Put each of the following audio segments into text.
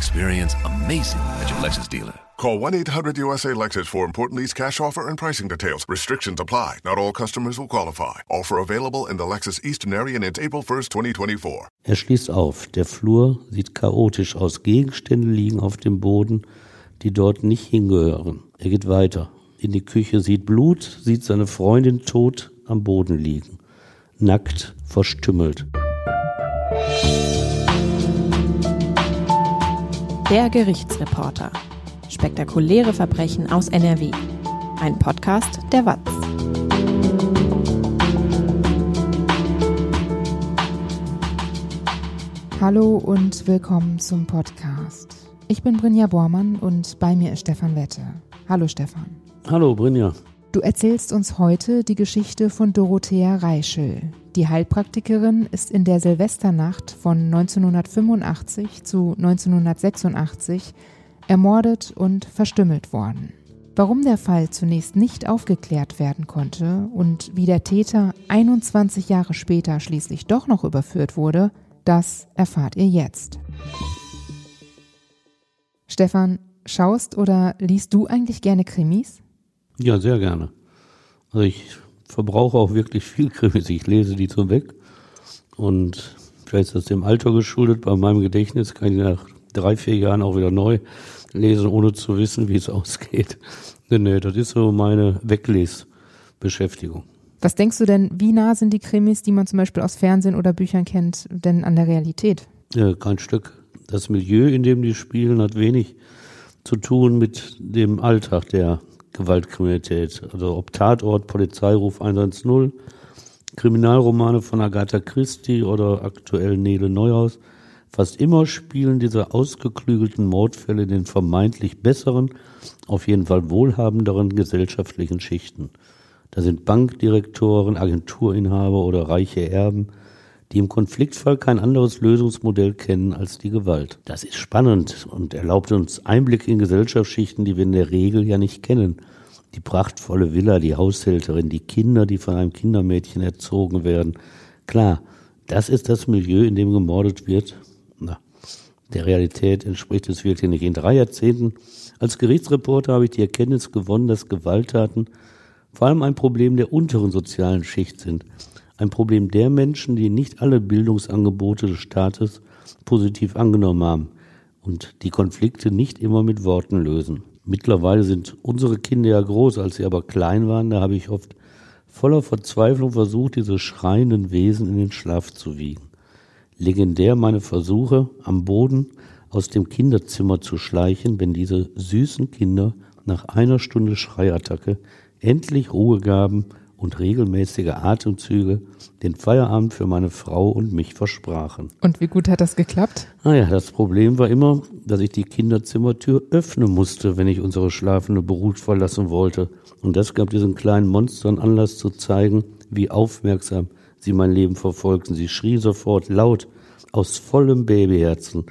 Experience amazing at your Lexus dealer. Call 1-800-USA-LEXUS for important lease cash offer and pricing details. Restrictions apply. Not all customers will qualify. Offer available in the Lexus Eastern area and April 1st, 2024. Er schließt auf. Der Flur sieht chaotisch aus. Gegenstände liegen auf dem Boden, die dort nicht hingehören. Er geht weiter. In die Küche sieht Blut, sieht seine Freundin tot am Boden liegen. Nackt, verstümmelt. Der Gerichtsreporter. Spektakuläre Verbrechen aus NRW. Ein Podcast der WAZ. Hallo und willkommen zum Podcast. Ich bin Brinja Bormann und bei mir ist Stefan Wette. Hallo Stefan. Hallo Brinja. Du erzählst uns heute die Geschichte von Dorothea Reischel. Die Heilpraktikerin ist in der Silvesternacht von 1985 zu 1986 ermordet und verstümmelt worden. Warum der Fall zunächst nicht aufgeklärt werden konnte und wie der Täter 21 Jahre später schließlich doch noch überführt wurde, das erfahrt ihr jetzt. Stefan, schaust oder liest du eigentlich gerne Krimis? Ja, sehr gerne. Also ich verbrauche auch wirklich viel Krimis. Ich lese die zum Weg. Und vielleicht ist das dem Alter geschuldet. Bei meinem Gedächtnis kann ich nach drei, vier Jahren auch wieder neu lesen, ohne zu wissen, wie es ausgeht. Nee, nee, das ist so meine Weglesbeschäftigung. Was denkst du denn, wie nah sind die Krimis, die man zum Beispiel aus Fernsehen oder Büchern kennt, denn an der Realität? Ja, kein Stück. Das Milieu, in dem die spielen, hat wenig zu tun mit dem Alltag der Gewaltkriminalität. Also ob Tatort, Polizeiruf 110, Kriminalromane von Agatha Christie oder aktuell Nele Neuhaus. Fast immer spielen diese ausgeklügelten Mordfälle in den vermeintlich besseren, auf jeden Fall wohlhabenderen gesellschaftlichen Schichten. Da sind Bankdirektoren, Agenturinhaber oder reiche Erben, die im Konfliktfall kein anderes Lösungsmodell kennen als die Gewalt. Das ist spannend und erlaubt uns Einblick in Gesellschaftsschichten, die wir in der Regel ja nicht kennen. Die prachtvolle Villa, die Haushälterin, die Kinder, die von einem Kindermädchen erzogen werden. Klar, das ist das Milieu, in dem gemordet wird na, der Realität entspricht es wirklich nicht. In drei Jahrzehnten als Gerichtsreporter habe ich die Erkenntnis gewonnen, dass Gewalttaten vor allem ein Problem der unteren sozialen Schicht sind. Ein Problem der Menschen, die nicht alle Bildungsangebote des Staates positiv angenommen haben und die Konflikte nicht immer mit Worten lösen. Mittlerweile sind unsere Kinder ja groß, als sie aber klein waren, da habe ich oft voller Verzweiflung versucht, diese schreienden Wesen in den Schlaf zu wiegen. Legendär meine Versuche, am Boden aus dem Kinderzimmer zu schleichen, wenn diese süßen Kinder nach einer Stunde Schreiattacke endlich Ruhe gaben und regelmäßige Atemzüge den Feierabend für meine Frau und mich versprachen. Und wie gut hat das geklappt? Naja, ah das Problem war immer, dass ich die Kinderzimmertür öffnen musste, wenn ich unsere schlafende Brut verlassen wollte. Und das gab diesen kleinen Monstern Anlass zu zeigen, wie aufmerksam sie mein Leben verfolgten. Sie schrie sofort laut aus vollem Babyherzen.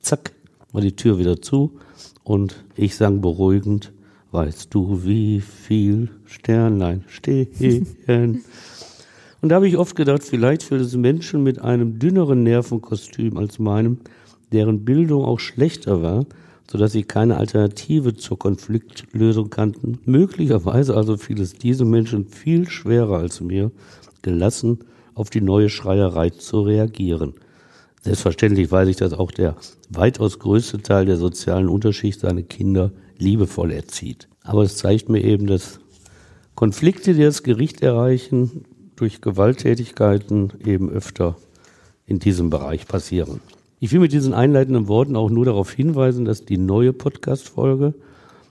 Zack, war die Tür wieder zu und ich sang beruhigend, weißt du, wie viel Sternlein stehen? und da habe ich oft gedacht, vielleicht fällt es Menschen mit einem dünneren Nervenkostüm als meinem, deren Bildung auch schlechter war, sodass sie keine Alternative zur Konfliktlösung kannten. Möglicherweise also fiel es diesen Menschen viel schwerer als mir, gelassen auf die neue Schreierei zu reagieren. Selbstverständlich weiß ich, dass auch der weitaus größte Teil der sozialen Unterschicht seine Kinder liebevoll erzieht. Aber es zeigt mir eben, dass Konflikte, die das Gericht erreichen, durch Gewalttätigkeiten eben öfter in diesem Bereich passieren. Ich will mit diesen einleitenden Worten auch nur darauf hinweisen, dass die neue Podcast-Folge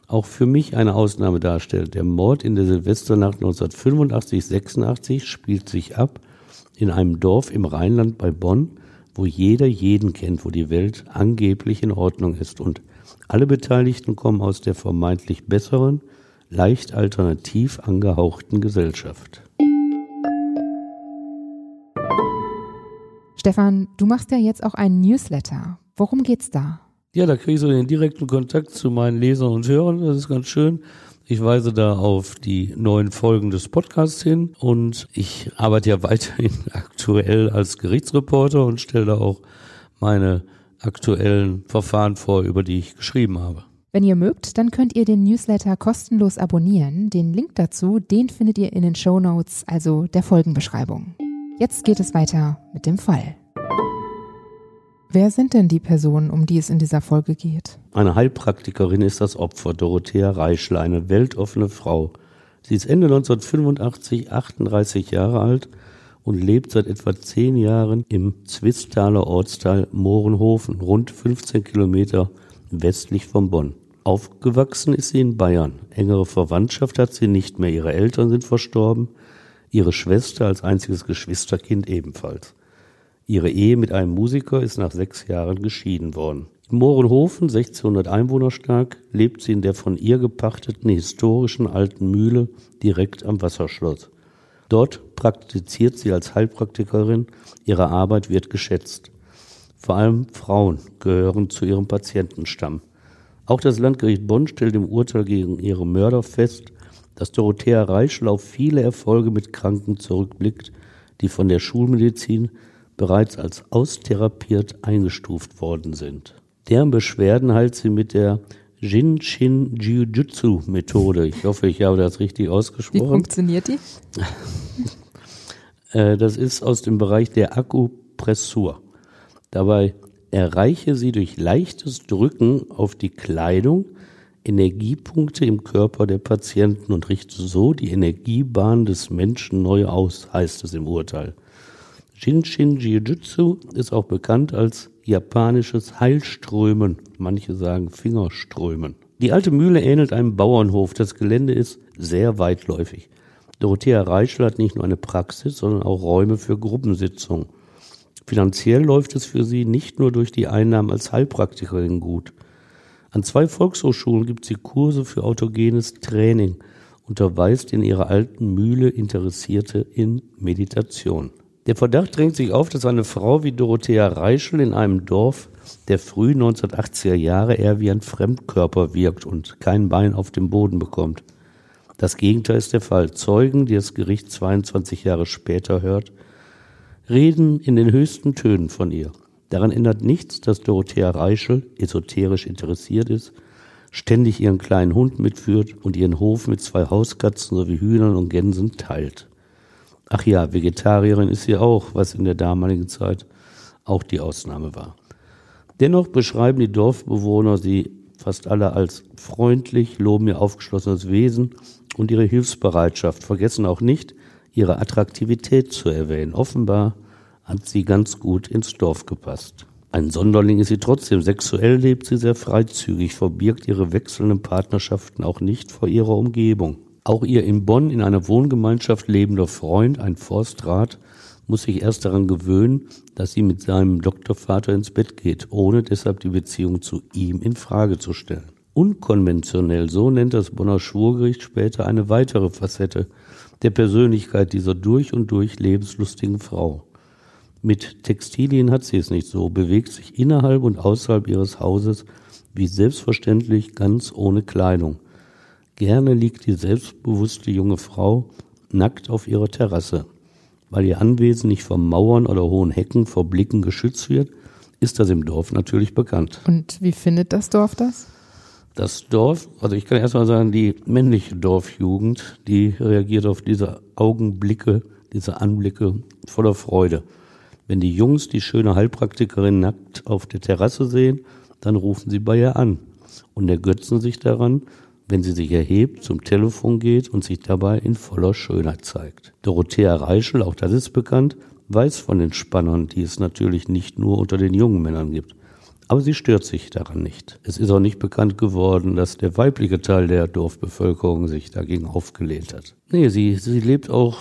auch für mich eine Ausnahme darstellt. Der Mord in der Silvesternacht 1985-86 spielt sich ab in einem Dorf im Rheinland bei Bonn, wo jeder jeden kennt, wo die Welt angeblich in Ordnung ist. Und alle Beteiligten kommen aus der vermeintlich besseren, leicht alternativ angehauchten Gesellschaft. Stefan, du machst ja jetzt auch einen Newsletter. Worum geht's da? Ja, da kriege ich so den direkten Kontakt zu meinen Lesern und Hörern. Das ist ganz schön. Ich weise da auf die neuen Folgen des Podcasts hin und ich arbeite ja weiterhin aktuell als Gerichtsreporter und stelle da auch meine aktuellen Verfahren vor, über die ich geschrieben habe. Wenn ihr mögt, dann könnt ihr den Newsletter kostenlos abonnieren. Den Link dazu, den findet ihr in den Show Notes, also der Folgenbeschreibung. Jetzt geht es weiter mit dem Fall. Wer sind denn die Personen, um die es in dieser Folge geht? Eine Heilpraktikerin ist das Opfer, Dorothea Reischl, eine weltoffene Frau. Sie ist Ende 1985 38 Jahre alt und lebt seit etwa zehn Jahren im Zwistaler Ortsteil Mohrenhofen, rund 15 Kilometer westlich von Bonn. Aufgewachsen ist sie in Bayern. Engere Verwandtschaft hat sie nicht mehr. Ihre Eltern sind verstorben, ihre Schwester als einziges Geschwisterkind ebenfalls. Ihre Ehe mit einem Musiker ist nach sechs Jahren geschieden worden. In Mohrenhofen, 1600 Einwohner stark, lebt sie in der von ihr gepachteten historischen alten Mühle direkt am Wasserschloss. Dort praktiziert sie als Heilpraktikerin, ihre Arbeit wird geschätzt. Vor allem Frauen gehören zu ihrem Patientenstamm. Auch das Landgericht Bonn stellt im Urteil gegen ihre Mörder fest, dass Dorothea Reischl auf viele Erfolge mit Kranken zurückblickt, die von der Schulmedizin bereits als austherapiert eingestuft worden sind. Deren Beschwerden heilt sie mit der Jin-Shin Jiu-Jitsu Methode. Ich hoffe, ich habe das richtig ausgesprochen. Wie funktioniert die? Äh, das ist aus dem Bereich der Akupressur. Dabei erreiche sie durch leichtes Drücken auf die Kleidung Energiepunkte im Körper der Patienten und richte so die Energiebahn des Menschen neu aus, heißt es im Urteil. Shinshin Jiu-Jitsu ist auch bekannt als japanisches Heilströmen. Manche sagen Fingerströmen. Die alte Mühle ähnelt einem Bauernhof. Das Gelände ist sehr weitläufig. Dorothea Reichel hat nicht nur eine Praxis, sondern auch Räume für Gruppensitzungen. Finanziell läuft es für sie nicht nur durch die Einnahmen als Heilpraktikerin gut. An zwei Volkshochschulen gibt sie Kurse für autogenes Training, unterweist in ihrer alten Mühle Interessierte in Meditation. Der Verdacht drängt sich auf, dass eine Frau wie Dorothea Reischel in einem Dorf der frühen 1980er Jahre eher wie ein Fremdkörper wirkt und kein Bein auf dem Boden bekommt. Das Gegenteil ist der Fall. Zeugen, die das Gericht 22 Jahre später hört, reden in den höchsten Tönen von ihr. Daran ändert nichts, dass Dorothea Reischel esoterisch interessiert ist, ständig ihren kleinen Hund mitführt und ihren Hof mit zwei Hauskatzen sowie Hühnern und Gänsen teilt. Ach ja, Vegetarierin ist sie auch, was in der damaligen Zeit auch die Ausnahme war. Dennoch beschreiben die Dorfbewohner sie fast alle als freundlich, loben ihr aufgeschlossenes Wesen und ihre Hilfsbereitschaft, vergessen auch nicht, ihre Attraktivität zu erwähnen. Offenbar hat sie ganz gut ins Dorf gepasst. Ein Sonderling ist sie trotzdem. Sexuell lebt sie sehr freizügig, verbirgt ihre wechselnden Partnerschaften auch nicht vor ihrer Umgebung. Auch ihr in Bonn in einer Wohngemeinschaft lebender Freund, ein Forstrat, muss sich erst daran gewöhnen, dass sie mit seinem Doktorvater ins Bett geht, ohne deshalb die Beziehung zu ihm in Frage zu stellen. Unkonventionell, so nennt das Bonner Schwurgericht später eine weitere Facette der Persönlichkeit dieser durch und durch lebenslustigen Frau. Mit Textilien hat sie es nicht so, bewegt sich innerhalb und außerhalb ihres Hauses wie selbstverständlich ganz ohne Kleidung. Gerne liegt die selbstbewusste junge Frau nackt auf ihrer Terrasse. Weil ihr Anwesen nicht von Mauern oder hohen Hecken vor Blicken geschützt wird, ist das im Dorf natürlich bekannt. Und wie findet das Dorf das? Das Dorf, also ich kann erstmal sagen, die männliche Dorfjugend, die reagiert auf diese Augenblicke, diese Anblicke voller Freude. Wenn die Jungs die schöne Heilpraktikerin nackt auf der Terrasse sehen, dann rufen sie bei ihr an und ergötzen sich daran, wenn sie sich erhebt, zum Telefon geht und sich dabei in voller Schönheit zeigt. Dorothea Reischel, auch das ist bekannt, weiß von den Spannern, die es natürlich nicht nur unter den jungen Männern gibt. Aber sie stört sich daran nicht. Es ist auch nicht bekannt geworden, dass der weibliche Teil der Dorfbevölkerung sich dagegen aufgelehnt hat. Nee, sie, sie lebt auch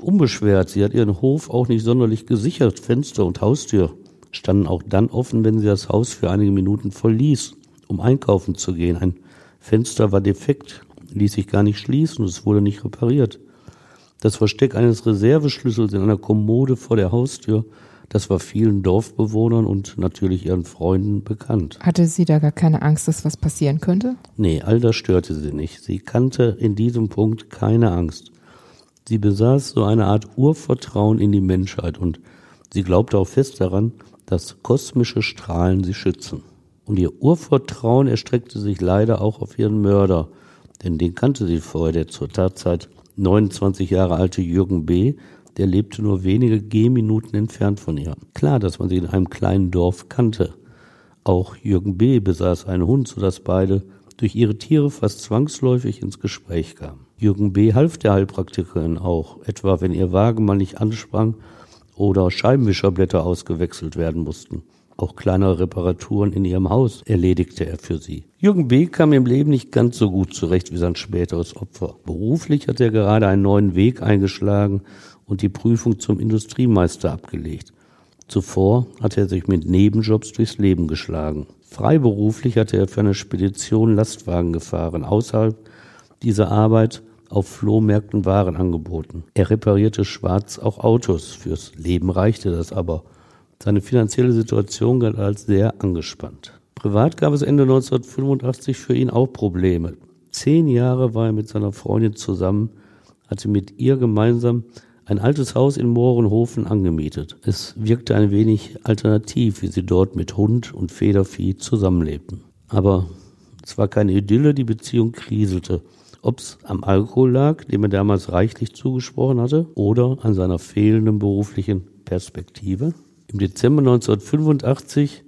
unbeschwert. Sie hat ihren Hof auch nicht sonderlich gesichert. Fenster und Haustür standen auch dann offen, wenn sie das Haus für einige Minuten verließ, um einkaufen zu gehen. Ein Fenster war defekt, ließ sich gar nicht schließen es wurde nicht repariert. Das Versteck eines Reserveschlüssels in einer Kommode vor der Haustür Das war vielen Dorfbewohnern und natürlich ihren Freunden bekannt. Hatte sie da gar keine Angst, dass was passieren könnte? Nee, all das störte sie nicht. Sie kannte in diesem Punkt keine Angst. Sie besaß so eine Art Urvertrauen in die Menschheit und sie glaubte auch fest daran, dass kosmische Strahlen sie schützen. Und ihr Urvertrauen erstreckte sich leider auch auf ihren Mörder, denn den kannte sie vorher, der zur Tatzeit 29 Jahre alte Jürgen B., der lebte nur wenige Gehminuten entfernt von ihr. Klar, dass man sie in einem kleinen Dorf kannte. Auch Jürgen B. besaß einen Hund, sodass beide durch ihre Tiere fast zwangsläufig ins Gespräch kamen. Jürgen B. half der Heilpraktikerin auch, etwa wenn ihr Wagen mal nicht ansprang oder Scheibenwischerblätter ausgewechselt werden mussten. Auch kleinere Reparaturen in ihrem Haus erledigte er für sie. Jürgen B. kam im Leben nicht ganz so gut zurecht wie sein späteres Opfer. Beruflich hat er gerade einen neuen Weg eingeschlagen und die Prüfung zum Industriemeister abgelegt. Zuvor hatte er sich mit Nebenjobs durchs Leben geschlagen. Freiberuflich hatte er für eine Spedition Lastwagen gefahren. Außerhalb dieser Arbeit auf Flohmärkten Waren angeboten. Er reparierte schwarz auch Autos. Fürs Leben reichte das aber. Seine finanzielle Situation galt als sehr angespannt. Privat gab es Ende 1985 für ihn auch Probleme. Zehn Jahre war er mit seiner Freundin zusammen, hatte mit ihr gemeinsam ein altes Haus in Mohrenhofen angemietet. Es wirkte ein wenig alternativ, wie sie dort mit Hund und Federvieh zusammenlebten. Aber es war keine Idylle, die Beziehung kriselte. Ob es am Alkohol lag, dem er damals reichlich zugesprochen hatte, oder an seiner fehlenden beruflichen Perspektive. Im Dezember 1985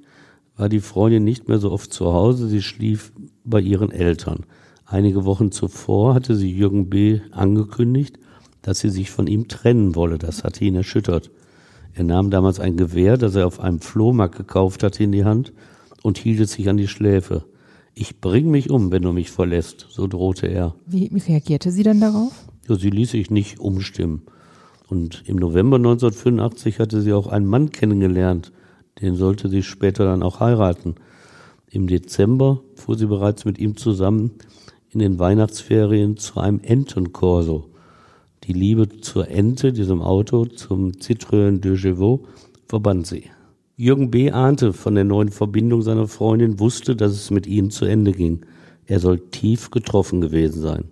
war die Freundin nicht mehr so oft zu Hause, sie schlief bei ihren Eltern. Einige Wochen zuvor hatte sie Jürgen B. angekündigt, dass sie sich von ihm trennen wolle. Das hatte ihn erschüttert. Er nahm damals ein Gewehr, das er auf einem Flohmarkt gekauft hatte, in die Hand und hielt es sich an die Schläfe. Ich bring mich um, wenn du mich verlässt, so drohte er. Wie reagierte sie dann darauf? Ja, sie ließ sich nicht umstimmen. Und im November 1985 hatte sie auch einen Mann kennengelernt. Den sollte sie später dann auch heiraten. Im Dezember fuhr sie bereits mit ihm zusammen in den Weihnachtsferien zu einem Entenkorso. Die Liebe zur Ente, diesem Auto, zum Citroën de Chevaux, verband sie. Jürgen B. ahnte von der neuen Verbindung seiner Freundin, wusste, dass es mit ihnen zu Ende ging. Er soll tief getroffen gewesen sein.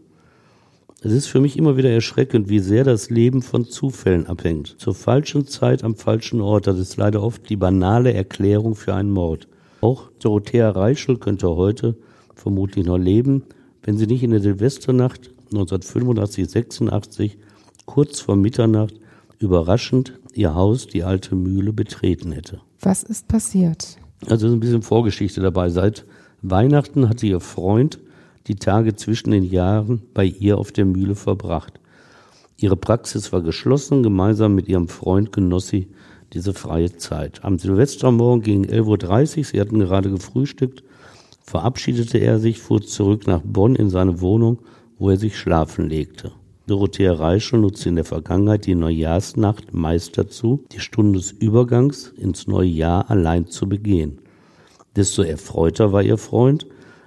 Es ist für mich immer wieder erschreckend, wie sehr das Leben von Zufällen abhängt. Zur falschen Zeit am falschen Ort, das ist leider oft die banale Erklärung für einen Mord. Auch Dorothea Reichel könnte heute vermutlich noch leben, wenn sie nicht in der Silvesternacht 1985, 86 kurz vor Mitternacht überraschend ihr Haus, die alte Mühle, betreten hätte. Was ist passiert? Also ist ein bisschen Vorgeschichte dabei. Seit Weihnachten hatte ihr Freund die Tage zwischen den Jahren bei ihr auf der Mühle verbracht. Ihre Praxis war geschlossen, gemeinsam mit ihrem Freund genoss sie diese freie Zeit. Am Silvestermorgen gegen 11.30 Uhr, sie hatten gerade gefrühstückt, verabschiedete er sich, fuhr zurück nach Bonn in seine Wohnung, wo er sich schlafen legte. Dorothea Reischel nutzte in der Vergangenheit die Neujahrsnacht meist dazu, die Stunde des Übergangs ins neue Jahr allein zu begehen. Desto erfreuter war ihr Freund,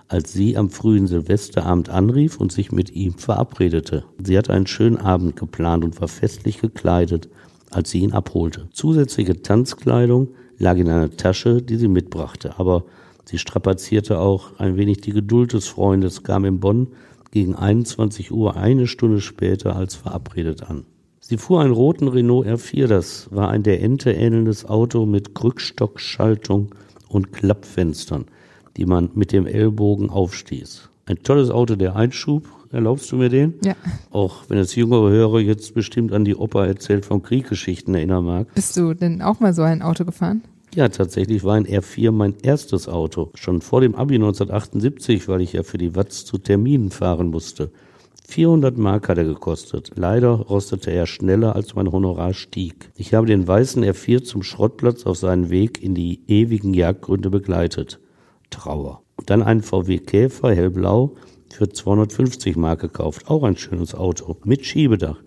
als sie am frühen Silvesterabend anrief und sich mit ihm verabredete. Sie hatte einen schönen Abend geplant und war festlich gekleidet, als sie ihn abholte. Zusätzliche Tanzkleidung lag in einer Tasche, die sie mitbrachte, aber sie strapazierte auch ein wenig die Geduld des Freundes, kam in Bonn gegen 21 Uhr eine Stunde später als verabredet an. Sie fuhr einen roten Renault R4, das war ein der Ente ähnelndes Auto mit Krückstockschaltung und Klappfenstern, die man mit dem Ellbogen aufstieß. Ein tolles Auto der Einschub, erlaubst du mir den? Ja. Auch wenn es jüngere Hörer jetzt bestimmt an die Opa erzählt vom Krieggeschichten erinnern mag. Bist du denn auch mal so ein Auto gefahren? Ja, tatsächlich war ein R4 mein erstes Auto. Schon vor dem Abi 1978, weil ich ja für die Watz zu Terminen fahren musste. 400 Mark hat er gekostet. Leider rostete er schneller, als mein Honorar stieg. Ich habe den weißen R4 zum Schrottplatz auf seinen Weg in die ewigen Jagdgründe begleitet. Trauer. Dann einen VW Käfer, hellblau, für 250 Mark gekauft. Auch ein schönes Auto. Mit Schiebedach.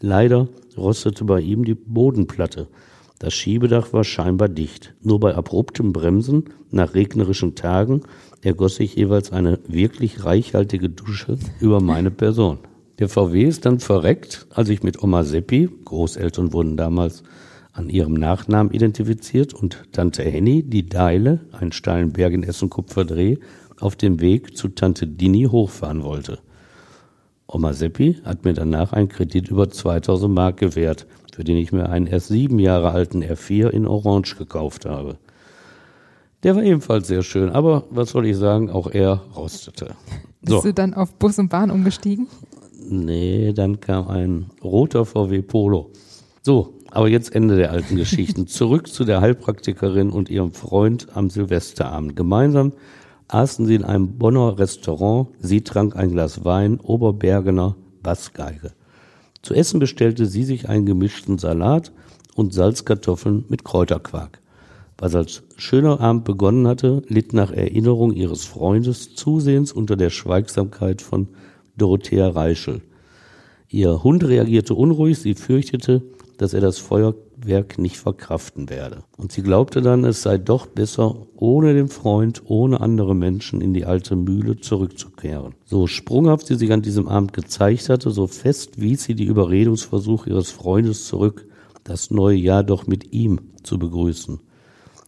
Leider rostete bei ihm die Bodenplatte. Das Schiebedach war scheinbar dicht. Nur bei abruptem Bremsen nach regnerischen Tagen ergoss sich jeweils eine wirklich reichhaltige Dusche über meine Person. Der VW ist dann verreckt, als ich mit Oma Seppi, Großeltern wurden damals an ihrem Nachnamen identifiziert und Tante Henny, die Deile, einen steilen Berg in Essen-Kupferdreh, auf dem Weg zu Tante Dini hochfahren wollte. Oma Seppi hat mir danach einen Kredit über 2000 Mark gewährt, für den ich mir einen erst sieben Jahre alten R4 in Orange gekauft habe. Der war ebenfalls sehr schön, aber was soll ich sagen, auch er rostete. So. Bist du dann auf Bus und Bahn umgestiegen? Nee, dann kam ein roter VW Polo. So, aber jetzt Ende der alten Geschichten. Zurück zu der Heilpraktikerin und ihrem Freund am Silvesterabend. Gemeinsam aßen sie in einem Bonner Restaurant. Sie trank ein Glas Wein, Oberbergener Bassgeige. Zu essen bestellte sie sich einen gemischten Salat und Salzkartoffeln mit Kräuterquark. Was als schöner Abend begonnen hatte, litt nach Erinnerung ihres Freundes zusehends unter der Schweigsamkeit von Dorothea Reischel. Ihr Hund reagierte unruhig, sie fürchtete, dass er das Feuerwerk nicht verkraften werde. Und sie glaubte dann, es sei doch besser, ohne den Freund, ohne andere Menschen in die alte Mühle zurückzukehren. So sprunghaft sie sich an diesem Abend gezeigt hatte, so fest wies sie die Überredungsversuche ihres Freundes zurück, das neue Jahr doch mit ihm zu begrüßen.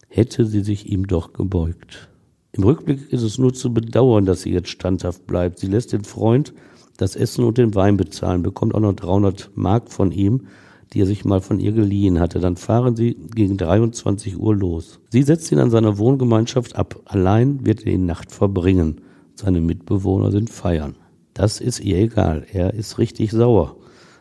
Hätte sie sich ihm doch gebeugt. Im Rückblick ist es nur zu bedauern, dass sie jetzt standhaft bleibt. Sie lässt den Freund das Essen und den Wein bezahlen, bekommt auch noch 300 Mark von ihm die er sich mal von ihr geliehen hatte. Dann fahren sie gegen 23 Uhr los. Sie setzt ihn an seiner Wohngemeinschaft ab. Allein wird er die Nacht verbringen. Seine Mitbewohner sind feiern. Das ist ihr egal. Er ist richtig sauer.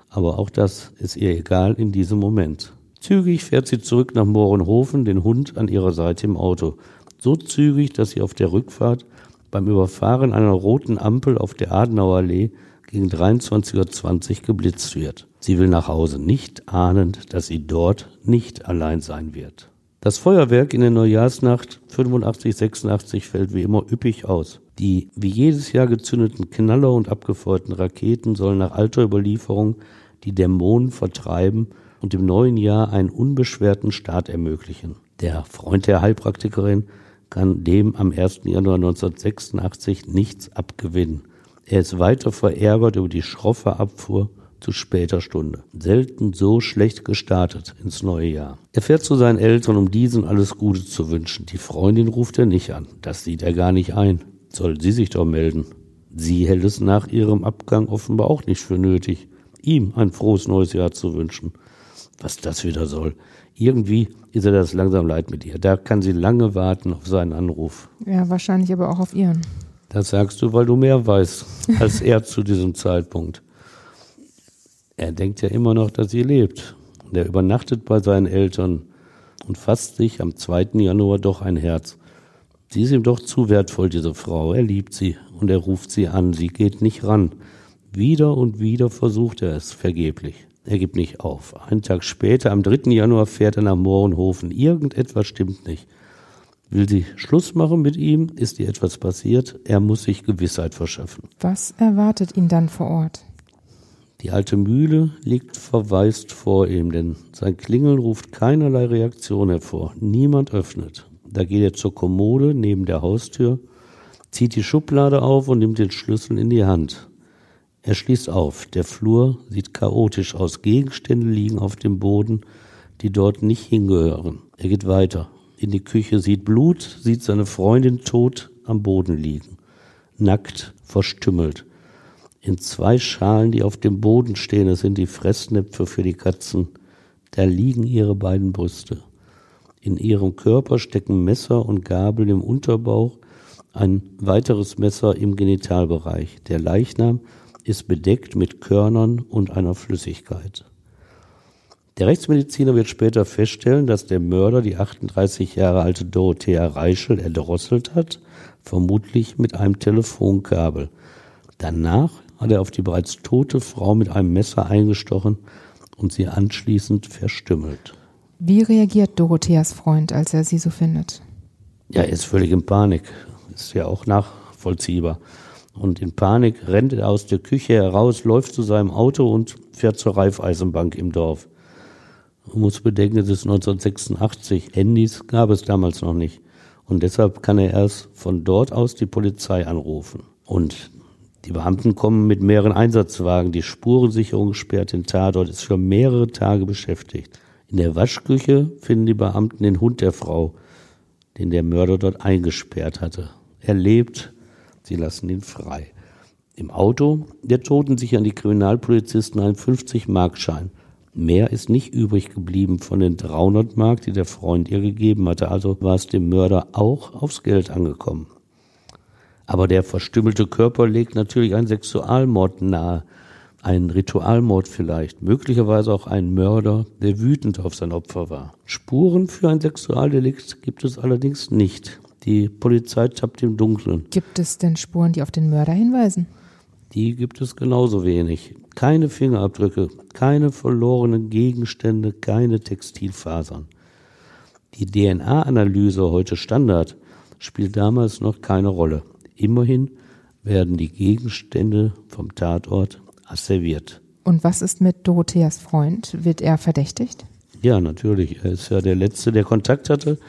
Aber auch das ist ihr egal in diesem Moment. Zügig fährt sie zurück nach Mohrenhofen, den Hund an ihrer Seite im Auto. So zügig, dass sie auf der Rückfahrt beim Überfahren einer roten Ampel auf der Adenauerallee gegen 23.20 Uhr geblitzt wird. Sie will nach Hause, nicht ahnend, dass sie dort nicht allein sein wird. Das Feuerwerk in der Neujahrsnacht 85-86 fällt wie immer üppig aus. Die wie jedes Jahr gezündeten Knaller und abgefeuerten Raketen sollen nach alter Überlieferung die Dämonen vertreiben und im neuen Jahr einen unbeschwerten Start ermöglichen. Der Freund der Heilpraktikerin kann dem am 1. Januar 1986 nichts abgewinnen. Er ist weiter verärgert über die schroffe Abfuhr zu später Stunde. Selten so schlecht gestartet ins neue Jahr. Er fährt zu seinen Eltern, um diesen alles Gute zu wünschen. Die Freundin ruft er nicht an. Das sieht er gar nicht ein. Soll sie sich doch melden. Sie hält es nach ihrem Abgang offenbar auch nicht für nötig, ihm ein frohes neues Jahr zu wünschen. Was das wieder soll. Irgendwie ist er das langsam leid mit ihr. Da kann sie lange warten auf seinen Anruf. Ja, wahrscheinlich aber auch auf ihren. Das sagst du, weil du mehr weißt als er zu diesem Zeitpunkt. Er denkt ja immer noch, dass sie lebt. Und er übernachtet bei seinen Eltern und fasst sich am 2. Januar doch ein Herz. Sie ist ihm doch zu wertvoll, diese Frau. Er liebt sie und er ruft sie an. Sie geht nicht ran. Wieder und wieder versucht er es, vergeblich. Er gibt nicht auf. Einen Tag später, am 3. Januar, fährt er nach Mohrenhofen. Irgendetwas stimmt nicht. Will sie Schluss machen mit ihm? Ist ihr etwas passiert? Er muss sich Gewissheit verschaffen. Was erwartet ihn dann vor Ort? Die alte Mühle liegt verwaist vor ihm, denn sein Klingeln ruft keinerlei Reaktion hervor. Niemand öffnet. Da geht er zur Kommode neben der Haustür, zieht die Schublade auf und nimmt den Schlüssel in die Hand. Er schließt auf. Der Flur sieht chaotisch aus. Gegenstände liegen auf dem Boden, die dort nicht hingehören. Er geht weiter in die Küche, sieht Blut, sieht seine Freundin tot am Boden liegen, nackt, verstümmelt. In zwei Schalen, die auf dem Boden stehen, das sind die Fressnäpfe für die Katzen, da liegen ihre beiden Brüste. In ihrem Körper stecken Messer und Gabel im Unterbauch, ein weiteres Messer im Genitalbereich. Der Leichnam ist bedeckt mit Körnern und einer Flüssigkeit. Der Rechtsmediziner wird später feststellen, dass der Mörder die 38 Jahre alte Dorothea Reischel erdrosselt hat, vermutlich mit einem Telefonkabel. Danach hat er auf die bereits tote Frau mit einem Messer eingestochen und sie anschließend verstümmelt. Wie reagiert Dorotheas Freund, als er sie so findet? Ja, er ist völlig in Panik. Ist ja auch nachvollziehbar. Und in Panik rennt er aus der Küche heraus, läuft zu seinem Auto und fährt zur Reifeisenbank im Dorf. Man muss bedenken, es ist 1986. Handys gab es damals noch nicht. Und deshalb kann er erst von dort aus die Polizei anrufen. Und die Beamten kommen mit mehreren Einsatzwagen. Die Spurensicherung sperrt den Tatort, ist für mehrere Tage beschäftigt. In der Waschküche finden die Beamten den Hund der Frau, den der Mörder dort eingesperrt hatte. Er lebt, sie lassen ihn frei. Im Auto der Toten sichern die Kriminalpolizisten einen 50-Markschein. Mehr ist nicht übrig geblieben von den 300 Mark, die der Freund ihr gegeben hatte. Also war es dem Mörder auch aufs Geld angekommen. Aber der verstümmelte Körper legt natürlich einen Sexualmord nahe. Ein Ritualmord vielleicht, möglicherweise auch ein Mörder, der wütend auf sein Opfer war. Spuren für ein Sexualdelikt gibt es allerdings nicht. Die Polizei tappt im Dunkeln. Gibt es denn Spuren, die auf den Mörder hinweisen? Die gibt es genauso wenig. Keine Fingerabdrücke, keine verlorenen Gegenstände, keine Textilfasern. Die DNA-Analyse, heute Standard, spielt damals noch keine Rolle. Immerhin werden die Gegenstände vom Tatort asserviert. Und was ist mit Dorotheas Freund? Wird er verdächtigt? Ja, natürlich. Er ist ja der Letzte, der Kontakt hatte.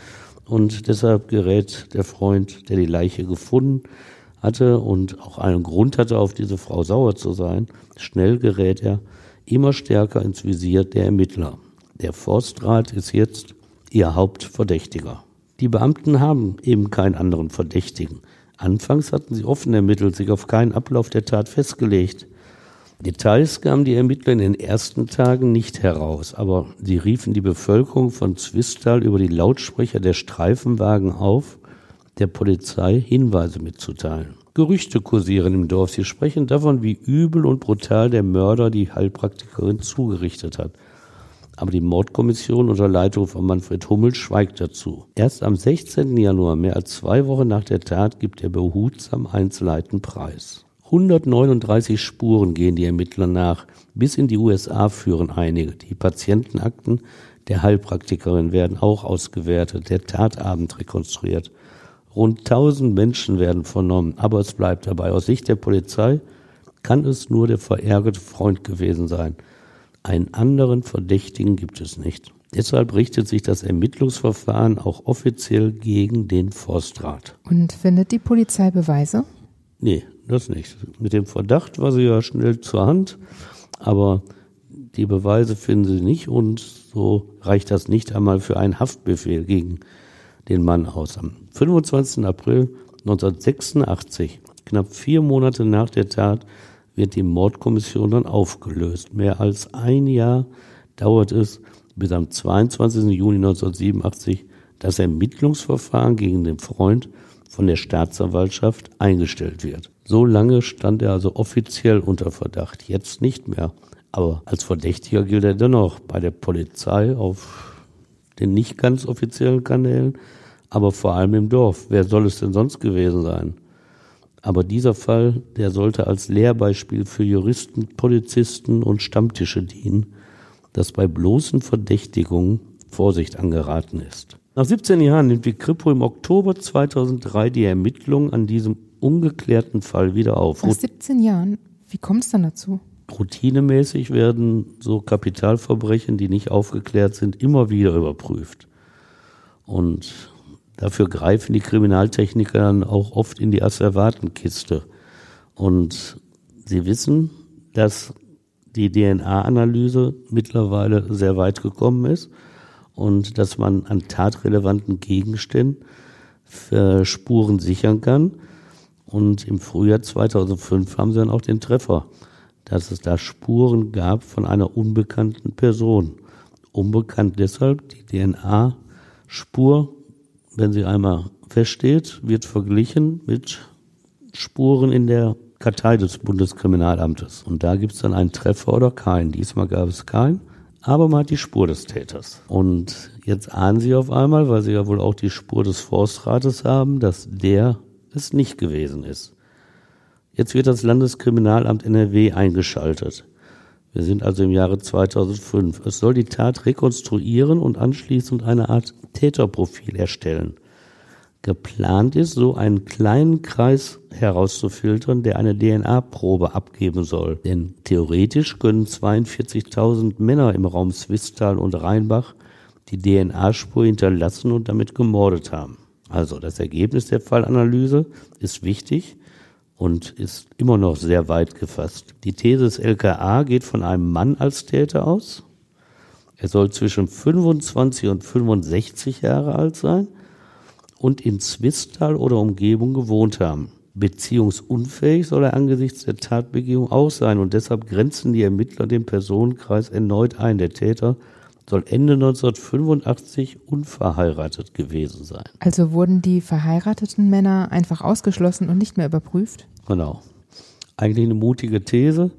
Und deshalb gerät der Freund, der die Leiche gefunden hatte und auch einen Grund hatte, auf diese Frau sauer zu sein, schnell gerät er immer stärker ins Visier der Ermittler. Der Forstrat ist jetzt ihr Hauptverdächtiger. Die Beamten haben eben keinen anderen Verdächtigen. Anfangs hatten sie offen ermittelt, sich auf keinen Ablauf der Tat festgelegt. Details gaben die Ermittler in den ersten Tagen nicht heraus, aber sie riefen die Bevölkerung von Zwistal über die Lautsprecher der Streifenwagen auf, der Polizei Hinweise mitzuteilen. Gerüchte kursieren im Dorf. Sie sprechen davon, wie übel und brutal der Mörder die Heilpraktikerin zugerichtet hat. Aber die Mordkommission unter Leitung von Manfred Hummel schweigt dazu. Erst am 16. Januar, mehr als zwei Wochen nach der Tat, gibt er behutsam Einzelheiten preis. 139 Spuren gehen die Ermittler nach. Bis in die USA führen einige. Die Patientenakten der Heilpraktikerin werden auch ausgewertet, der Tatabend rekonstruiert. Rund 1000 Menschen werden vernommen, aber es bleibt dabei. Aus Sicht der Polizei kann es nur der verärgerte Freund gewesen sein. Einen anderen Verdächtigen gibt es nicht. Deshalb richtet sich das Ermittlungsverfahren auch offiziell gegen den Forstrat. Und findet die Polizei Beweise? Nee, das nicht. Mit dem Verdacht war sie ja schnell zur Hand, aber die Beweise finden sie nicht und so reicht das nicht einmal für einen Haftbefehl gegen den Mann aus. Am 25. April 1986, knapp vier Monate nach der Tat, wird die Mordkommission dann aufgelöst. Mehr als ein Jahr dauert es, bis am 22. Juni 1987 das Ermittlungsverfahren gegen den Freund von der Staatsanwaltschaft eingestellt wird. So lange stand er also offiziell unter Verdacht, jetzt nicht mehr. Aber als Verdächtiger gilt er dennoch bei der Polizei auf den nicht ganz offiziellen Kanälen, aber vor allem im Dorf. Wer soll es denn sonst gewesen sein? Aber dieser Fall, der sollte als Lehrbeispiel für Juristen, Polizisten und Stammtische dienen, dass bei bloßen Verdächtigungen Vorsicht angeraten ist. Nach 17 Jahren nimmt die Kripo im Oktober 2003 die Ermittlungen an diesem ungeklärten Fall wieder auf. Nach 17 Jahren? Wie kommt es dann dazu? Routinemäßig werden so Kapitalverbrechen, die nicht aufgeklärt sind, immer wieder überprüft. Und dafür greifen die Kriminaltechniker dann auch oft in die Asservatenkiste. Und sie wissen, dass die DNA-Analyse mittlerweile sehr weit gekommen ist und dass man an tatrelevanten Gegenständen Spuren sichern kann. Und im Frühjahr 2005 haben sie dann auch den Treffer, dass es da Spuren gab von einer unbekannten Person. Unbekannt deshalb, die DNA-Spur, wenn sie einmal feststeht, wird verglichen mit Spuren in der Kartei des Bundeskriminalamtes. Und da gibt es dann einen Treffer oder keinen. Diesmal gab es keinen aber man hat die Spur des Täters. Und jetzt ahnen sie auf einmal, weil sie ja wohl auch die Spur des Forstrates haben, dass der es nicht gewesen ist. Jetzt wird das Landeskriminalamt NRW eingeschaltet. Wir sind also im Jahre 2005. Es soll die Tat rekonstruieren und anschließend eine Art Täterprofil erstellen. Geplant ist, so einen kleinen Kreis herauszufiltern, der eine DNA-Probe abgeben soll. Denn theoretisch können 42.000 Männer im Raum Swistal und Rheinbach die DNA-Spur hinterlassen und damit gemordet haben. Also das Ergebnis der Fallanalyse ist wichtig und ist immer noch sehr weit gefasst. Die These des LKA geht von einem Mann als Täter aus. Er soll zwischen 25 und 65 Jahre alt sein und in Zwistal oder Umgebung gewohnt haben. Beziehungsunfähig soll er angesichts der Tatbegehung auch sein und deshalb grenzen die Ermittler den Personenkreis erneut ein. Der Täter soll Ende 1985 unverheiratet gewesen sein. Also wurden die verheirateten Männer einfach ausgeschlossen und nicht mehr überprüft? Genau. Eigentlich eine mutige These.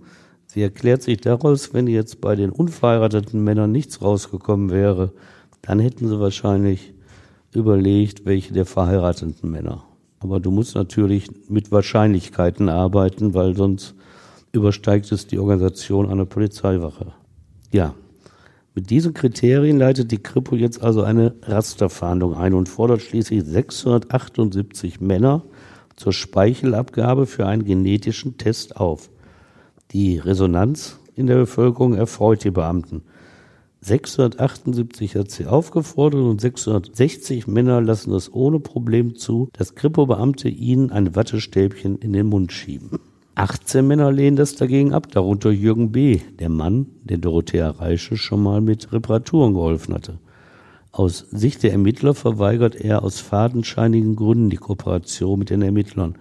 Sie erklärt sich daraus, wenn jetzt bei den unverheirateten Männern nichts rausgekommen wäre, dann hätten sie wahrscheinlich überlegt, welche der verheirateten Männer. Aber du musst natürlich mit Wahrscheinlichkeiten arbeiten, weil sonst übersteigt es die Organisation einer Polizeiwache. Ja, mit diesen Kriterien leitet die Kripo jetzt also eine Rasterfahndung ein und fordert schließlich 678 Männer zur Speichelabgabe für einen genetischen Test auf. Die Resonanz in der Bevölkerung erfreut die Beamten. 678 hat sie aufgefordert und 660 Männer lassen es ohne Problem zu, dass Kripo-Beamte ihnen ein Wattestäbchen in den Mund schieben. 18 Männer lehnen das dagegen ab, darunter Jürgen B., der Mann, der Dorothea Reiche schon mal mit Reparaturen geholfen hatte. Aus Sicht der Ermittler verweigert er aus fadenscheinigen Gründen die Kooperation mit den Ermittlern.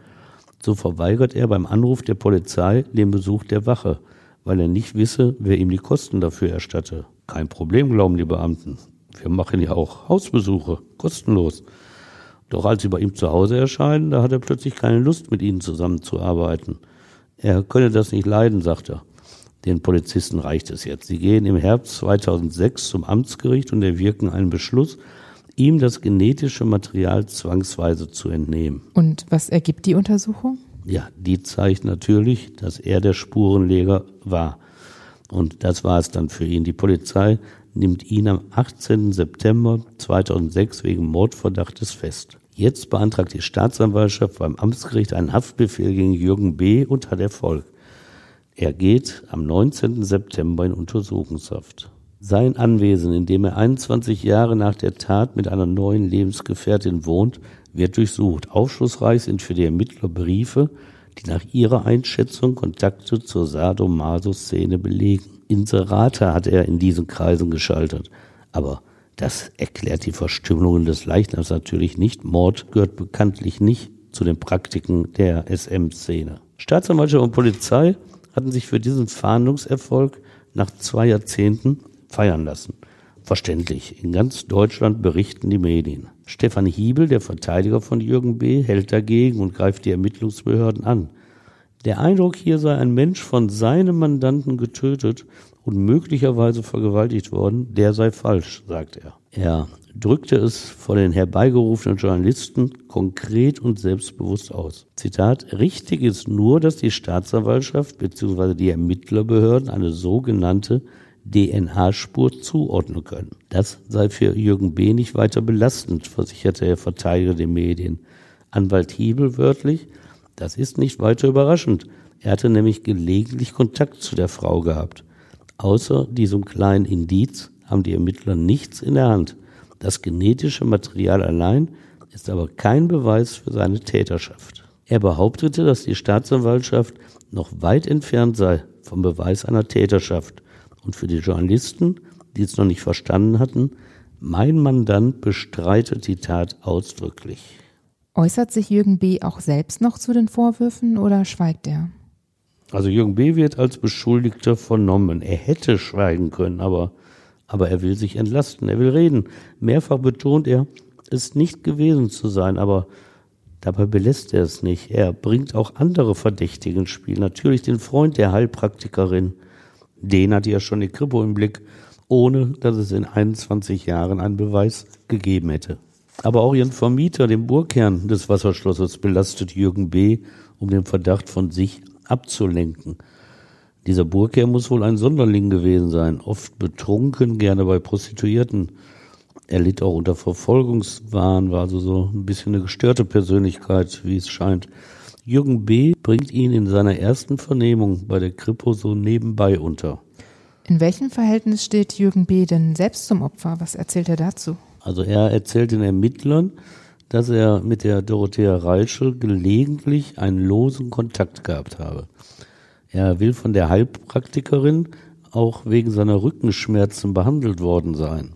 So verweigert er beim Anruf der Polizei den Besuch der Wache, weil er nicht wisse, wer ihm die Kosten dafür erstatte. Kein Problem, glauben die Beamten. Wir machen ja auch Hausbesuche, kostenlos. Doch als sie bei ihm zu Hause erscheinen, da hat er plötzlich keine Lust, mit ihnen zusammenzuarbeiten. Er könne das nicht leiden, sagt er. Den Polizisten reicht es jetzt. Sie gehen im Herbst 2006 zum Amtsgericht und erwirken einen Beschluss, ihm das genetische Material zwangsweise zu entnehmen. Und was ergibt die Untersuchung? Ja, die zeigt natürlich, dass er der Spurenleger war. Und das war es dann für ihn. Die Polizei nimmt ihn am 18. September 2006 wegen Mordverdachtes fest. Jetzt beantragt die Staatsanwaltschaft beim Amtsgericht einen Haftbefehl gegen Jürgen B. und hat Erfolg. Er geht am 19. September in Untersuchungshaft. Sein Anwesen, in dem er 21 Jahre nach der Tat mit einer neuen Lebensgefährtin wohnt, wird durchsucht. Aufschlussreich sind für die Ermittler Briefe, die nach ihrer Einschätzung Kontakte zur Sadomaso-Szene belegen. Inserate hat er in diesen Kreisen geschaltet. Aber das erklärt die Verstümmelungen des Leichnams natürlich nicht. Mord gehört bekanntlich nicht zu den Praktiken der SM-Szene. Staatsanwaltschaft und Polizei hatten sich für diesen Fahndungserfolg nach zwei Jahrzehnten feiern lassen. Verständlich, in ganz Deutschland berichten die Medien. Stefan Hiebel, der Verteidiger von Jürgen B., hält dagegen und greift die Ermittlungsbehörden an. Der Eindruck, hier sei ein Mensch von seinem Mandanten getötet und möglicherweise vergewaltigt worden, der sei falsch, sagt er. Er drückte es vor den herbeigerufenen Journalisten konkret und selbstbewusst aus. Zitat, richtig ist nur, dass die Staatsanwaltschaft bzw. die Ermittlerbehörden eine sogenannte DNA-Spur zuordnen können. Das sei für Jürgen B. nicht weiter belastend, versicherte der Verteidiger den Medien. Anwalt Hiebel wörtlich, das ist nicht weiter überraschend. Er hatte nämlich gelegentlich Kontakt zu der Frau gehabt. Außer diesem kleinen Indiz haben die Ermittler nichts in der Hand. Das genetische Material allein ist aber kein Beweis für seine Täterschaft. Er behauptete, dass die Staatsanwaltschaft noch weit entfernt sei vom Beweis einer Täterschaft und für die Journalisten, die es noch nicht verstanden hatten, mein Mandant bestreitet die Tat ausdrücklich. Äußert sich Jürgen B. auch selbst noch zu den Vorwürfen oder schweigt er? Also Jürgen B. wird als Beschuldigter vernommen. Er hätte schweigen können, aber, aber er will sich entlasten, er will reden. Mehrfach betont er, es nicht gewesen zu sein, aber dabei belässt er es nicht. Er bringt auch andere Verdächtige ins Spiel. Natürlich den Freund der Heilpraktikerin, den hat ja schon die Kripo im Blick, ohne dass es in 21 Jahren einen Beweis gegeben hätte. Aber auch ihren Vermieter, den Burgherrn des Wasserschlosses, belastet Jürgen B., um den Verdacht von sich abzulenken. Dieser Burgherr muss wohl ein Sonderling gewesen sein, oft betrunken, gerne bei Prostituierten. Er litt auch unter Verfolgungswahn, war also so ein bisschen eine gestörte Persönlichkeit, wie es scheint. Jürgen B. bringt ihn in seiner ersten Vernehmung bei der Kripo so nebenbei unter. In welchem Verhältnis steht Jürgen B. denn selbst zum Opfer? Was erzählt er dazu? Also er erzählt den Ermittlern, dass er mit der Dorothea Reischel gelegentlich einen losen Kontakt gehabt habe. Er will von der Heilpraktikerin auch wegen seiner Rückenschmerzen behandelt worden sein.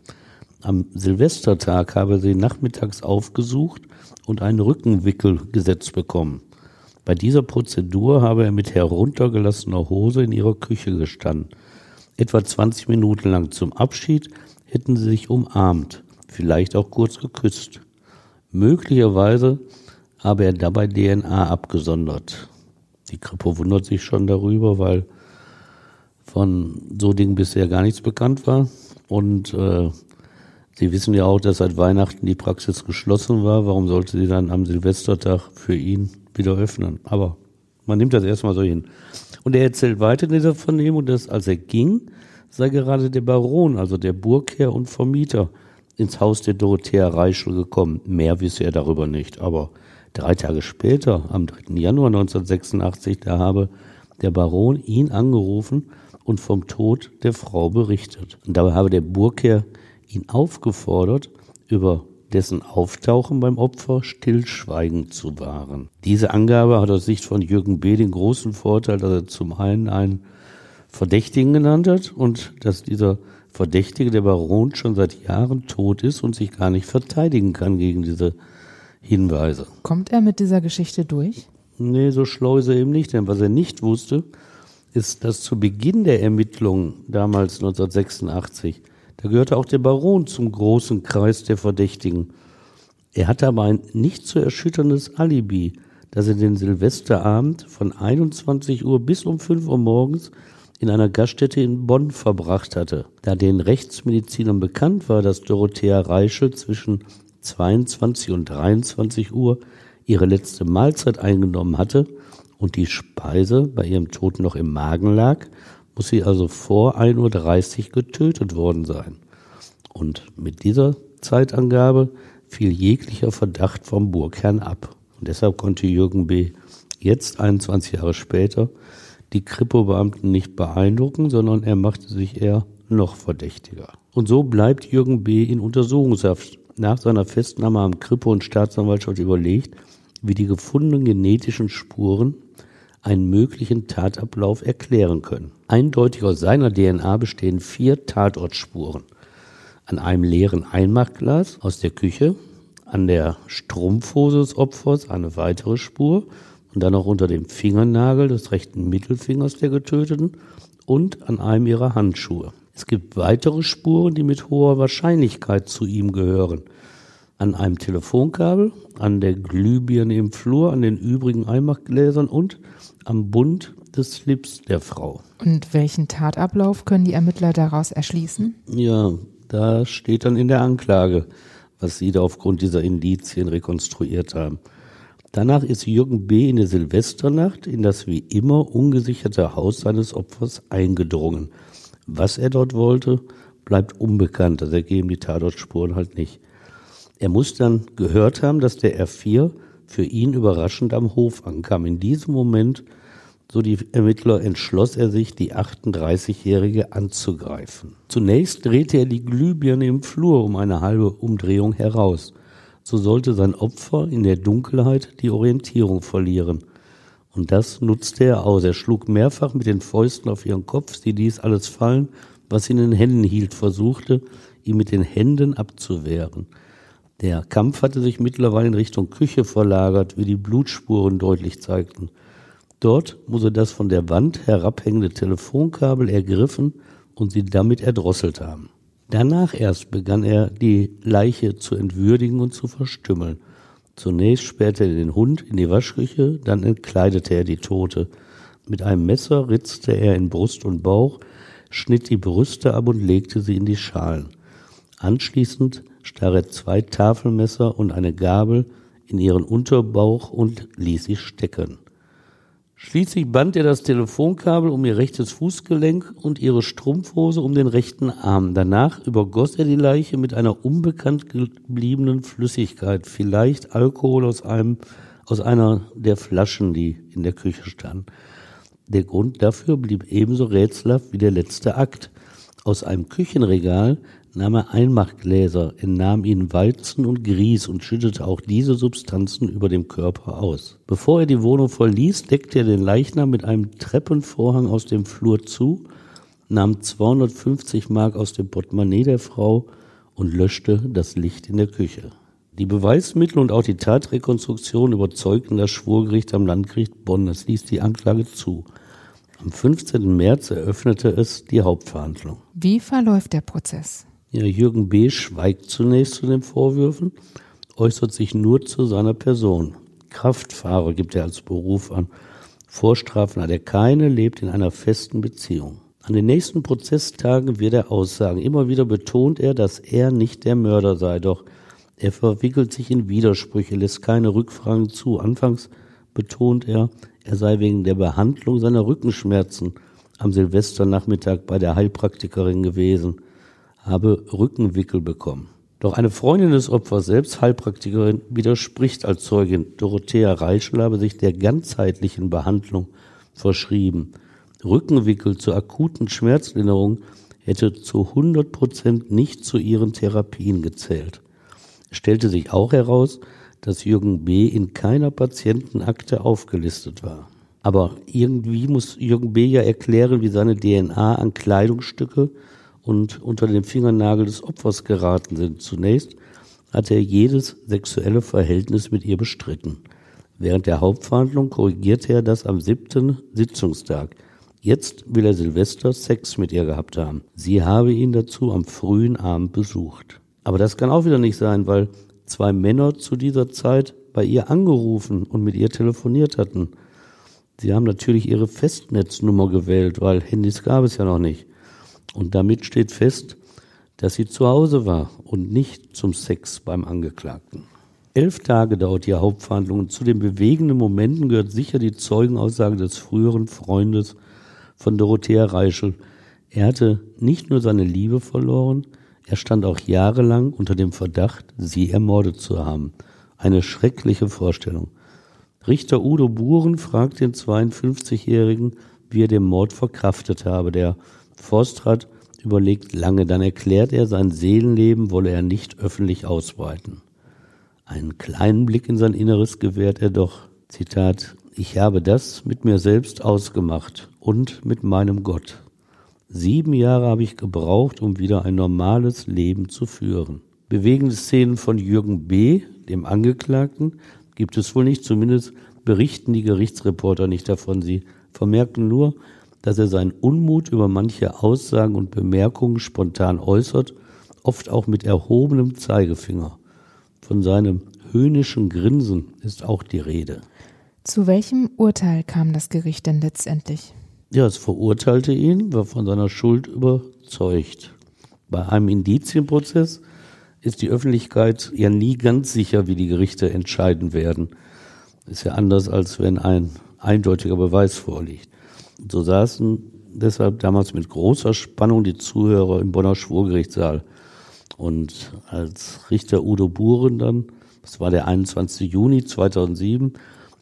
Am Silvestertag habe er sie nachmittags aufgesucht und einen Rückenwickel gesetzt bekommen. Bei dieser Prozedur habe er mit heruntergelassener Hose in ihrer Küche gestanden. Etwa 20 Minuten lang zum Abschied hätten sie sich umarmt, vielleicht auch kurz geküsst. Möglicherweise habe er dabei DNA abgesondert. Die Kripo wundert sich schon darüber, weil von so Dingen bisher gar nichts bekannt war. Und äh, Sie wissen ja auch, dass seit Weihnachten die Praxis geschlossen war. Warum sollte sie dann am Silvestertag für ihn wieder öffnen? Aber man nimmt das erstmal so hin. Und er erzählt weiter in dieser Vernehmung, dass als er ging, sei gerade der Baron, also der Burgherr und Vermieter, ins Haus der Dorothea Reischl gekommen. Mehr wisse er darüber nicht. Aber drei Tage später, am 3. Januar 1986, da habe der Baron ihn angerufen und vom Tod der Frau berichtet. Und dabei habe der Burgherr ihn aufgefordert, über dessen Auftauchen beim Opfer Stillschweigen zu wahren. Diese Angabe hat aus Sicht von Jürgen B. den großen Vorteil, dass er zum einen einen Verdächtigen genannt hat und dass dieser Verdächtige, der Baron, schon seit Jahren tot ist und sich gar nicht verteidigen kann gegen diese Hinweise. Kommt er mit dieser Geschichte durch? Nee, so schlau ist er eben nicht, denn was er nicht wusste, ist, dass zu Beginn der Ermittlungen, damals 1986, da gehörte auch der Baron zum großen Kreis der Verdächtigen. Er hatte aber ein nicht zu erschütterndes Alibi, dass er den Silvesterabend von 21 Uhr bis um 5 Uhr morgens in einer Gaststätte in Bonn verbracht hatte. Da den Rechtsmedizinern bekannt war, dass Dorothea Reischel zwischen 22 und 23 Uhr ihre letzte Mahlzeit eingenommen hatte und die Speise bei ihrem Tod noch im Magen lag, muss sie also vor 1.30 Uhr getötet worden sein. Und mit dieser Zeitangabe fiel jeglicher Verdacht vom Burgherrn ab. Und deshalb konnte Jürgen B. jetzt, 21 Jahre später, die Kripo-Beamten nicht beeindrucken, sondern er machte sich eher noch verdächtiger. Und so bleibt Jürgen B. in Untersuchungshaft. Nach seiner Festnahme am Kripo und Staatsanwaltschaft überlegt, wie die gefundenen genetischen Spuren einen möglichen Tatablauf erklären können. Eindeutig aus seiner DNA bestehen vier Tatortspuren. An einem leeren Einmachglas aus der Küche, an der Strumpfhose des Opfers eine weitere Spur und dann auch unter dem Fingernagel des rechten Mittelfingers der Getöteten und an einem ihrer Handschuhe. Es gibt weitere Spuren, die mit hoher Wahrscheinlichkeit zu ihm gehören. An einem Telefonkabel, an der Glühbirne im Flur, an den übrigen Einmachgläsern und am Bund des Slips der Frau. Und welchen Tatablauf können die Ermittler daraus erschließen? Ja, da steht dann in der Anklage, was sie da aufgrund dieser Indizien rekonstruiert haben. Danach ist Jürgen B. in der Silvesternacht in das wie immer ungesicherte Haus seines Opfers eingedrungen. Was er dort wollte, bleibt unbekannt. Das ergeben die Tatortspuren halt nicht. Er muss dann gehört haben, dass der R4 für ihn überraschend am Hof ankam. In diesem Moment, so die Ermittler, entschloss er sich, die 38-Jährige anzugreifen. Zunächst drehte er die Glühbirne im Flur um eine halbe Umdrehung heraus. So sollte sein Opfer in der Dunkelheit die Orientierung verlieren. Und das nutzte er aus. Er schlug mehrfach mit den Fäusten auf ihren Kopf, sie ließ alles fallen, was sie in den Händen hielt, versuchte, ihn mit den Händen abzuwehren. Der Kampf hatte sich mittlerweile in Richtung Küche verlagert, wie die Blutspuren deutlich zeigten. Dort muss er das von der Wand herabhängende Telefonkabel ergriffen und sie damit erdrosselt haben. Danach erst begann er, die Leiche zu entwürdigen und zu verstümmeln. Zunächst sperrte er den Hund in die Waschküche, dann entkleidete er die Tote. Mit einem Messer ritzte er in Brust und Bauch, schnitt die Brüste ab und legte sie in die Schalen. Anschließend er zwei Tafelmesser und eine Gabel in ihren Unterbauch und ließ sie stecken. Schließlich band er das Telefonkabel um ihr rechtes Fußgelenk und ihre Strumpfhose um den rechten Arm. Danach übergoss er die Leiche mit einer unbekannt gebliebenen Flüssigkeit, vielleicht Alkohol aus einem, aus einer der Flaschen, die in der Küche standen. Der Grund dafür blieb ebenso rätselhaft wie der letzte Akt. Aus einem Küchenregal nahm er Einmachgläser, entnahm ihnen Weizen und Grieß und schüttete auch diese Substanzen über dem Körper aus. Bevor er die Wohnung verließ, deckte er den Leichnam mit einem Treppenvorhang aus dem Flur zu, nahm 250 Mark aus dem Portemonnaie der Frau und löschte das Licht in der Küche. Die Beweismittel und auch die Tatrekonstruktion überzeugten das Schwurgericht am Landgericht Bonn. Es ließ die Anklage zu. Am 15. März eröffnete es die Hauptverhandlung. Wie verläuft der Prozess? Ja, Jürgen B. schweigt zunächst zu den Vorwürfen, äußert sich nur zu seiner Person. Kraftfahrer gibt er als Beruf an. Vorstrafen hat er keine, lebt in einer festen Beziehung. An den nächsten Prozesstagen wird er aussagen. Immer wieder betont er, dass er nicht der Mörder sei, doch er verwickelt sich in Widersprüche, lässt keine Rückfragen zu. Anfangs betont er, er sei wegen der Behandlung seiner Rückenschmerzen am Silvesternachmittag bei der Heilpraktikerin gewesen, habe Rückenwickel bekommen. Doch eine Freundin des Opfers, selbst Heilpraktikerin, widerspricht als Zeugin. Dorothea Reichel habe sich der ganzheitlichen Behandlung verschrieben. Rückenwickel zur akuten Schmerzlinderung hätte zu 100 Prozent nicht zu ihren Therapien gezählt stellte sich auch heraus, dass Jürgen B. in keiner Patientenakte aufgelistet war. Aber irgendwie muss Jürgen B. ja erklären, wie seine DNA an Kleidungsstücke und unter den Fingernagel des Opfers geraten sind. Zunächst hat er jedes sexuelle Verhältnis mit ihr bestritten. Während der Hauptverhandlung korrigierte er das am siebten Sitzungstag. Jetzt will er Silvester Sex mit ihr gehabt haben. Sie habe ihn dazu am frühen Abend besucht. Aber das kann auch wieder nicht sein, weil zwei Männer zu dieser Zeit bei ihr angerufen und mit ihr telefoniert hatten. Sie haben natürlich ihre Festnetznummer gewählt, weil Handys gab es ja noch nicht. Und damit steht fest, dass sie zu Hause war und nicht zum Sex beim Angeklagten. Elf Tage dauert die Hauptverhandlung und zu den bewegenden Momenten gehört sicher die Zeugenaussage des früheren Freundes von Dorothea Reischel. Er hatte nicht nur seine Liebe verloren, er stand auch jahrelang unter dem Verdacht, sie ermordet zu haben. Eine schreckliche Vorstellung. Richter Udo Buren fragt den 52-Jährigen, wie er den Mord verkraftet habe. Der Forstrat überlegt lange, dann erklärt er, sein Seelenleben wolle er nicht öffentlich ausbreiten. Einen kleinen Blick in sein Inneres gewährt er doch. Zitat, ich habe das mit mir selbst ausgemacht und mit meinem Gott. Sieben Jahre habe ich gebraucht, um wieder ein normales Leben zu führen. Bewegende Szenen von Jürgen B., dem Angeklagten, gibt es wohl nicht, zumindest berichten die Gerichtsreporter nicht davon. Sie vermerken nur, dass er seinen Unmut über manche Aussagen und Bemerkungen spontan äußert, oft auch mit erhobenem Zeigefinger. Von seinem höhnischen Grinsen ist auch die Rede. Zu welchem Urteil kam das Gericht denn letztendlich? Ja, es verurteilte ihn, war von seiner Schuld überzeugt. Bei einem Indizienprozess ist die Öffentlichkeit ja nie ganz sicher, wie die Gerichte entscheiden werden. Ist ja anders, als wenn ein eindeutiger Beweis vorliegt. So saßen deshalb damals mit großer Spannung die Zuhörer im Bonner Schwurgerichtssaal. Und als Richter Udo Buren dann, das war der 21. Juni 2007,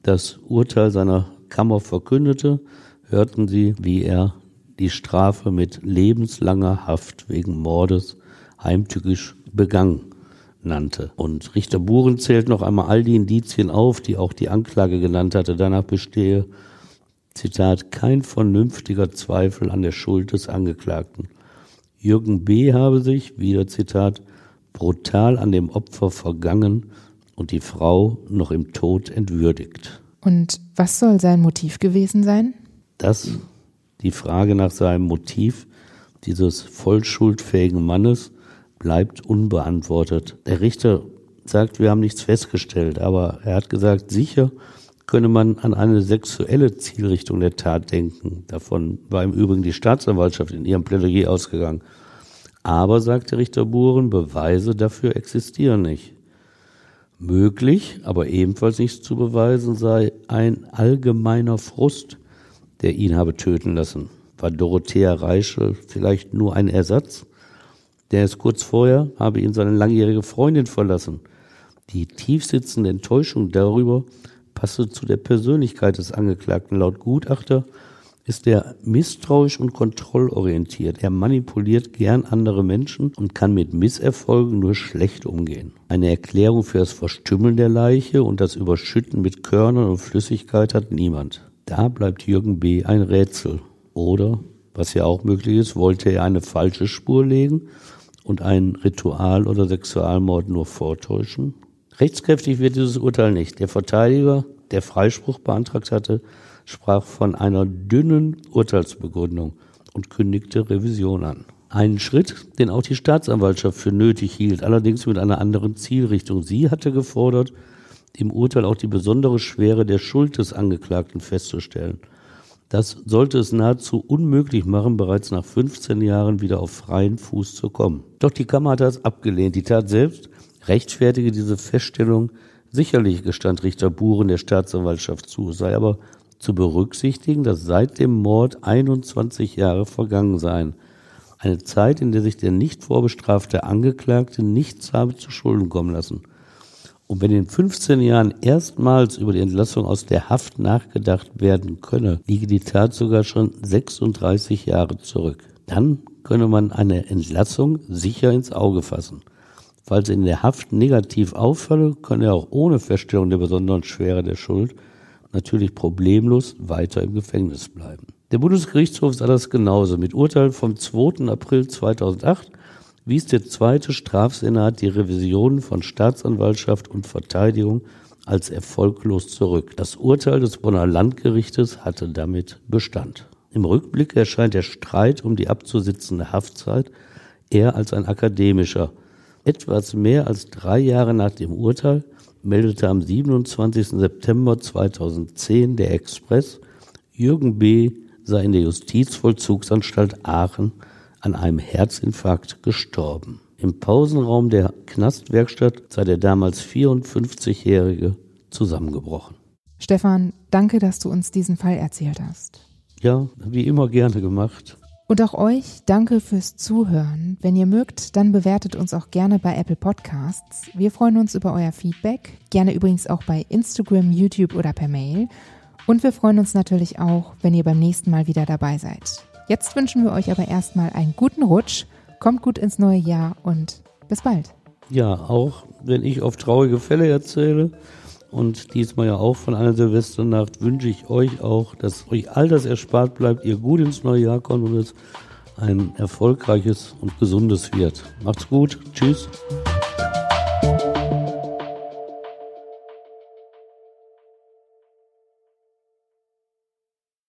das Urteil seiner Kammer verkündete, hörten sie, wie er die Strafe mit lebenslanger Haft wegen Mordes heimtückisch begangen nannte. Und Richter Buren zählt noch einmal all die Indizien auf, die auch die Anklage genannt hatte. Danach bestehe, Zitat, kein vernünftiger Zweifel an der Schuld des Angeklagten. Jürgen B. habe sich, wieder Zitat, brutal an dem Opfer vergangen und die Frau noch im Tod entwürdigt. Und was soll sein Motiv gewesen sein? dass die Frage nach seinem Motiv dieses vollschuldfähigen Mannes bleibt unbeantwortet. Der Richter sagt, wir haben nichts festgestellt, aber er hat gesagt, sicher könne man an eine sexuelle Zielrichtung der Tat denken. Davon war im Übrigen die Staatsanwaltschaft in ihrem Plädoyer ausgegangen. Aber, sagt der Richter Buren, Beweise dafür existieren nicht. Möglich, aber ebenfalls nicht zu beweisen sei ein allgemeiner Frust der ihn habe töten lassen. War Dorothea Reischel vielleicht nur ein Ersatz? Der ist kurz vorher habe ihn seine langjährige Freundin verlassen. Die tiefsitzende Enttäuschung darüber passe zu der Persönlichkeit des Angeklagten. Laut Gutachter ist er misstrauisch und kontrollorientiert. Er manipuliert gern andere Menschen und kann mit Misserfolgen nur schlecht umgehen. Eine Erklärung für das Verstümmeln der Leiche und das Überschütten mit Körnern und Flüssigkeit hat niemand. Da bleibt Jürgen B. ein Rätsel. Oder was ja auch möglich ist, wollte er eine falsche Spur legen und einen Ritual- oder Sexualmord nur vortäuschen? Rechtskräftig wird dieses Urteil nicht. Der Verteidiger, der Freispruch beantragt hatte, sprach von einer dünnen Urteilsbegründung und kündigte Revision an. Einen Schritt, den auch die Staatsanwaltschaft für nötig hielt, allerdings mit einer anderen Zielrichtung. Sie hatte gefordert, im Urteil auch die besondere Schwere der Schuld des Angeklagten festzustellen. Das sollte es nahezu unmöglich machen, bereits nach 15 Jahren wieder auf freien Fuß zu kommen. Doch die Kammer hat das abgelehnt. Die Tat selbst rechtfertige diese Feststellung. Sicherlich gestand Richter Buren der Staatsanwaltschaft zu, sei aber zu berücksichtigen, dass seit dem Mord 21 Jahre vergangen seien. Eine Zeit, in der sich der nicht vorbestrafte Angeklagte nichts habe zu Schulden kommen lassen. Und wenn in 15 Jahren erstmals über die Entlassung aus der Haft nachgedacht werden könne, liege die Tat sogar schon 36 Jahre zurück. Dann könne man eine Entlassung sicher ins Auge fassen. Falls er in der Haft negativ auffalle, könne er auch ohne Feststellung der besonderen Schwere der Schuld natürlich problemlos weiter im Gefängnis bleiben. Der Bundesgerichtshof sah das genauso. Mit Urteil vom 2. April 2008 wies der zweite Strafsenat die Revision von Staatsanwaltschaft und Verteidigung als erfolglos zurück. Das Urteil des Bonner Landgerichtes hatte damit Bestand. Im Rückblick erscheint der Streit um die abzusitzende Haftzeit eher als ein akademischer. Etwas mehr als drei Jahre nach dem Urteil meldete am 27. September 2010 der Express, Jürgen B. sei in der Justizvollzugsanstalt Aachen an einem Herzinfarkt gestorben. Im Pausenraum der Knastwerkstatt sei der damals 54-Jährige zusammengebrochen. Stefan, danke, dass du uns diesen Fall erzählt hast. Ja, wie immer gerne gemacht. Und auch euch danke fürs Zuhören. Wenn ihr mögt, dann bewertet uns auch gerne bei Apple Podcasts. Wir freuen uns über euer Feedback, gerne übrigens auch bei Instagram, YouTube oder per Mail. Und wir freuen uns natürlich auch, wenn ihr beim nächsten Mal wieder dabei seid. Jetzt wünschen wir euch aber erstmal einen guten Rutsch, kommt gut ins neue Jahr und bis bald. Ja, auch wenn ich auf traurige Fälle erzähle und diesmal ja auch von einer Silvesternacht, wünsche ich euch auch, dass euch all das erspart bleibt, ihr gut ins neue Jahr kommt und es ein erfolgreiches und gesundes wird. Macht's gut. Tschüss.